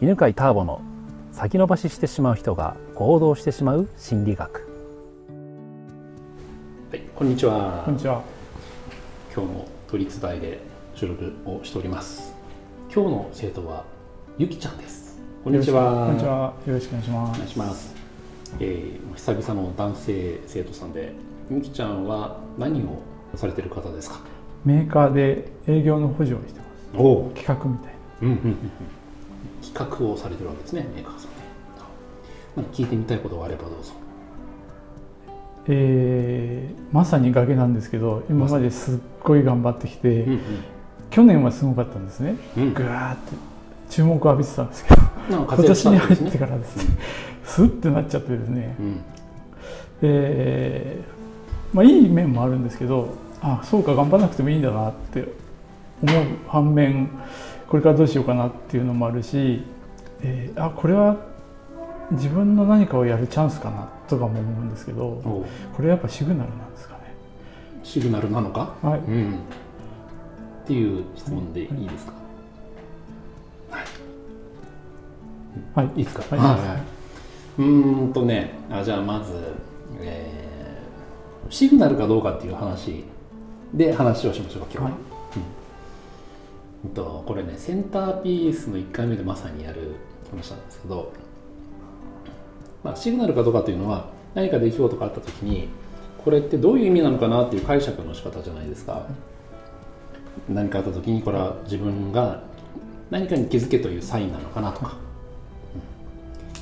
犬飼ターボの先延ばししてしまう人が行動してしまう心理学。はいこんにちは。こんにちは。今日も都立大で収録をしております。今日の生徒はゆきちゃんです。こんにちは。こんにちは。よろしくお願いします。お願いします、えー、久々の男性生徒さんでゆきちゃんは何をされてる方ですか？メーカーで営業の補助をしてます。お企画みたいな、うんうんうん企画をされてるわけですねメーカーさん。で聞いてみたいことがあればどうぞ。えー、まさに崖なんですけど今まですっごい頑張ってきて、うんうん。去年はすごかったんですね、うん。ぐわーって注目を浴びてたんですけど今年に入っねてからですね。スッてなっちゃってですね、うん。えーまあ、いい面もあるんですけどあそうか頑張らなくてもいいんだなって思う反面これからどうしようかなっていうのもあるし、えーあこれは自分の何かをやるチャンスかなとかも思うんですけどおこれはやっぱシグナルなんですかね。シグナルなのか、はい。うん、っていう質問でいいですか、はい、い。いですか？はい。はい、うーんとねあじゃあまず、えーシグナルかどうかっていう話で話をしましょう今日は、はい。うんとこれねセンターピースの1回目でまさにやる話なんですけど、まあ、シグナルかどうかというのは何か出来事があった時にこれってどういう意味なのかなっていう解釈の仕方じゃないですか、何かあった時にこれは自分が何かに気づけというサインなのかなとか、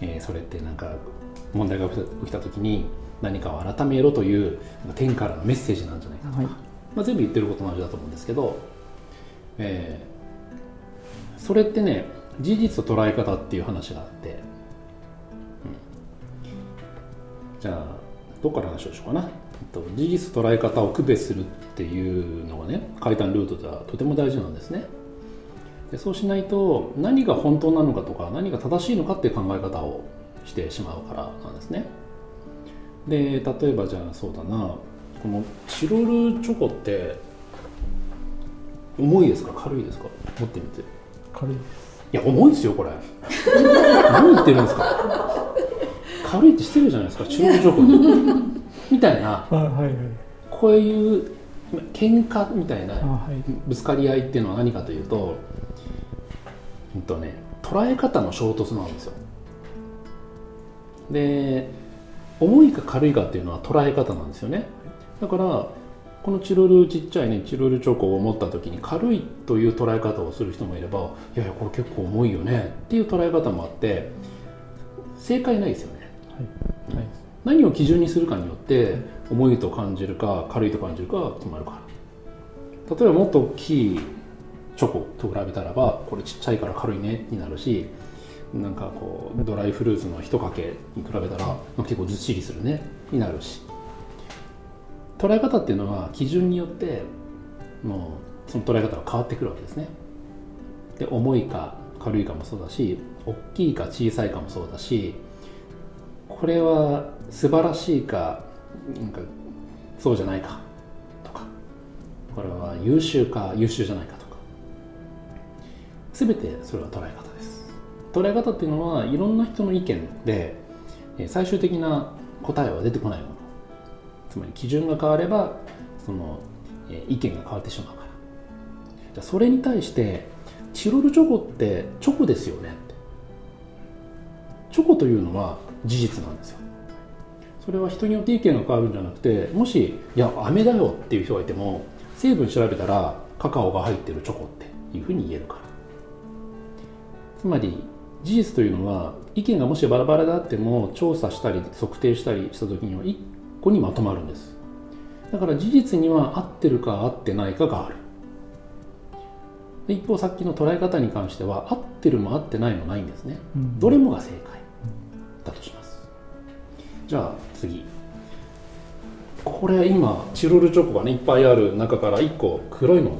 うん。えーそれってなんか問題が起きた時に何かを改めろという天からのメッセージなんじゃないかとか、はい。まあ、全部言ってること同じだと思うんですけど、えーそれってね事実と捉え方っていう話があって、うん。じゃあどこから話をしようかな、事実と捉え方を区別するっていうのがね階段ルートではとても大事なんですね。でそうしないと何が本当なのかとか何が正しいのかっていう考え方をしてしまうからなんですね。で例えばじゃあそうだな。このチロルチョコって重いですか？軽いですか？持ってみて。い軽い。ですや重いですよこれ。何言ってるんですか？軽いってしてるじゃないですか？チロルチョコみたいな。あはいはい。こういう喧嘩みたいなぶつかり合いっていうのは何かというと,、うんとね、捉え方の衝突なんですよ。で重いか軽いかっていうのは捉え方なんですよね。だからこのチロルちっちゃいねチロルチョコを持った時に軽いという捉え方をする人もいればいやいやこれ結構重いよねっていう捉え方もあって正解ないですよね。はい。はい。何を基準にするかによって重いと感じるか軽いと感じるかが決まるから。例えばもっと大きいチョコと比べたらばこれちっちゃいから軽いねになるしなんかこうドライフルーツの一かけに比べたらまあ結構ずっしりするねになるし捉え方っていうのは基準によってもうその捉え方が変わってくるわけですね。で重いか軽いかもそうだし大きいか小さいかもそうだしこれは素晴らしいかなんかそうじゃないかとかこれは優秀か優秀じゃないかとか。全てそれは捉え方です。捉え方っていうのはいろんな人の意見で最終的な答えは出てこないものつまり基準が変わればそのえ意見が変わってしまうから。じゃそれに対してチロルチョコってチョコですよねって。チョコというのは事実なんですよ。それは人によって意見が変わるんじゃなくてもしいや飴だよっていう人がいても成分調べたらカカオが入ってるチョコっていうふうに言えるから。つまり事実というのは意見がもしバラバラであっても調査したり測定したりした時には1個にまとまるんです。だから事実には合ってるか合ってないかがある。で一方さっきの捉え方に関しては合ってるも合ってないもないんですね。うん。どれもが正解。だとします。じゃあ次。これ今チロルチョコがねいっぱいある中から1個黒いの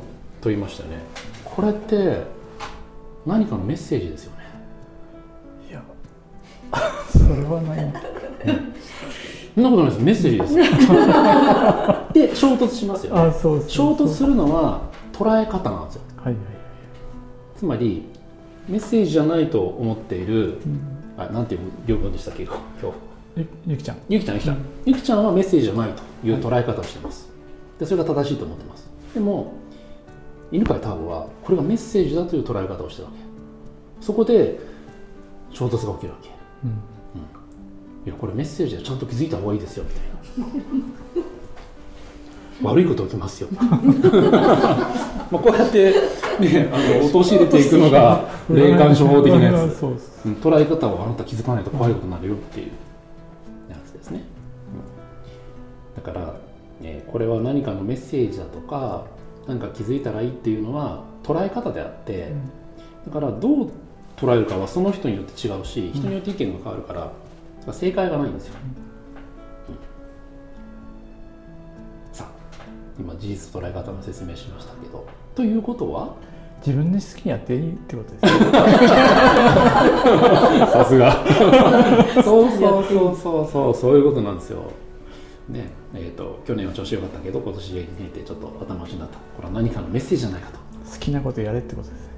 と言いましたよね。これって何かのメッセージですよね。いや。それはないそんなことないです。メッセージです。よ で衝突しますよね。あそうそう衝突するのは捉え方なんですよ。はいはい。つまりメッセージじゃないと思っているうん。あなんていう両文でしたっけ？今日。ゆゆきちゃん。ゆきちゃんゆきちゃん。ゆきちゃんはメッセージじゃないという捉え方をしてます、でそれが正しいと思ってます。でも犬飼ターボはこれがメッセージだという捉え方をしてるわけ。そこで衝突が起きるわけ。うんいやこれメッセージでちゃんと気づいた方がいいですよみたいな。悪いこと起きますよ。まあこうやって、ね、あの陥れていくのが霊感商法的なやつ。そうん捉え方をあなた気づかないと怖いことになるよっていう。やつですね、うん。だから、ね、これは何かのメッセージだとか何か気づいたらいいっていうのは捉え方であって、だからどう捉えるかはその人によって違うし人によって意見が変わるから、正解がないんですよ、うん。さあ今事実捉え方の説明しましたけどということは？自分で好きにやっていいってことです。ね さすが。そうそうそうそうそう。そういうことなんですよ。ねえー、と去年は調子良かったけど今年に入ってちょっと頭打ちになった。これは何かのメッセージじゃないかと。好きなことやれってことですね。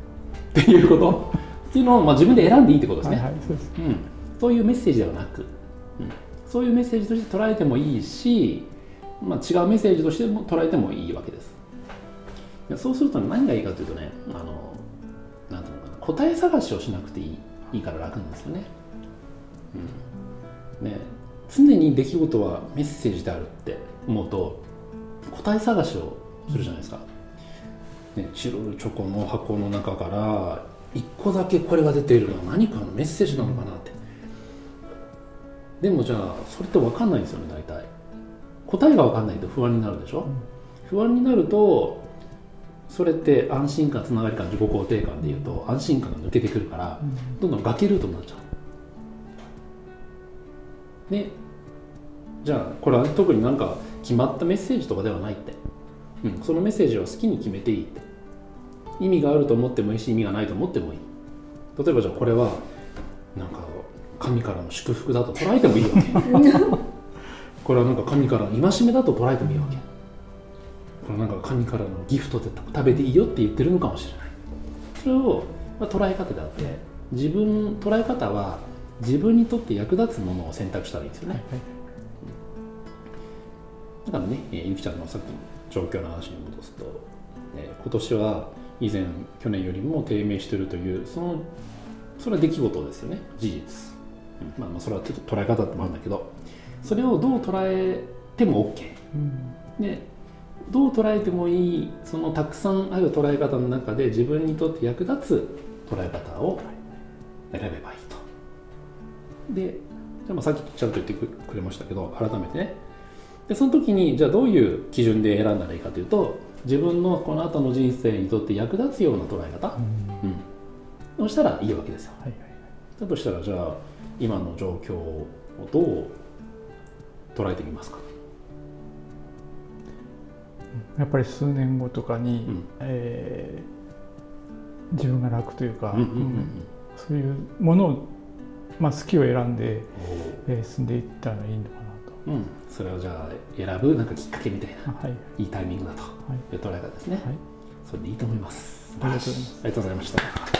っていうこと？っていうのを、まあ、自分で選んでいいってことですね、はいはいそうです。うん、そういうメッセージではなく、うん、そういうメッセージとして捉えてもいいし、まあ、違うメッセージとしても捉えてもいいわけです。いやそうすると何がいいかというとねあのなんていうのかな答え探しをしなくていいいいから楽なんですよね,、うん、ね常に出来事はメッセージであるって思うと答え探しをするじゃないですか、ね、チロルチョコの箱の中から一個だけこれが出ているのは何かのメッセージなのかなってでもじゃあそれって分かんないんですよね大体。答えが分かんないと不安になるでしょ、不安になるとそれって安心感つながり感自己肯定感でいうと安心感が抜けてくるからどんどん崖ルートになっちゃう。ね。じゃあこれは特になんか決まったメッセージとかではないって、うん、そのメッセージは好きに決めていいって。意味があると思ってもいいし意味がないと思ってもいい。例えばじゃあこれはなんか神からの祝福だと捉えてもいいわけ。これはなんか神からの戒めだと捉えてもいいわけ。これなんか神からのギフトで食べていいよって言ってるのかもしれない。それを、まあ、捉え方であって自分捉え方は自分にとって役立つものを選択したらいいんですよね、はいだからね、えーゆきちゃんのさっきの状況の話に戻すと、えー今年は以前去年よりも低迷しているというそのそれは出来事ですよね。事実、うんまあ、まあそれはちょっと捉え方ってもあるんだけどそれをどう捉えても OK うん。でどう捉えてもいいそのたくさんある捉え方の中で自分にとって役立つ捉え方を選べばいいと。でじゃあまあさっきちゃんと言ってくれましたけど改めてね。でその時にじゃあどういう基準で選んだらいいかというと自分のこの後の人生にとって役立つような捉え方、うん。うん、そしたらいいわけですよ。はいはい。だとしたらじゃあ今の状況をどう捉えてみますか？やっぱり数年後とかに、うん。えー自分が楽というか、うんうんうんうん。そういうものを、まあ、好きを選んで、うんえー進んでいったらいいのかうん、それをじゃあ選ぶなんかきっかけみたいななと。はい、いいタイミングだとはい。いう捉え方ですね、はい。それでいいと思います。ありがとうございます。ありがとうございました